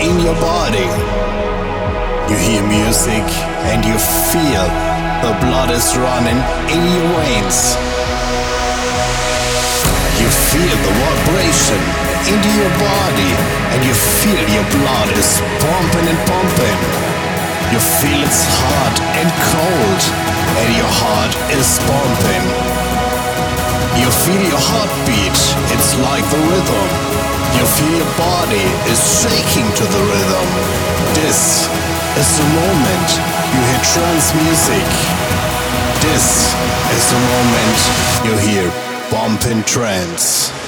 in your body. You hear music and you feel the blood is running in your veins. You feel the vibration into your body and you feel your blood is pumping and pumping. You feel it's hot and cold and your heart is pumping. You feel your heartbeat, it's like the rhythm. You feel your body is shaking to the rhythm. This is the moment you hear trance music. This is the moment you hear bumpin' trance.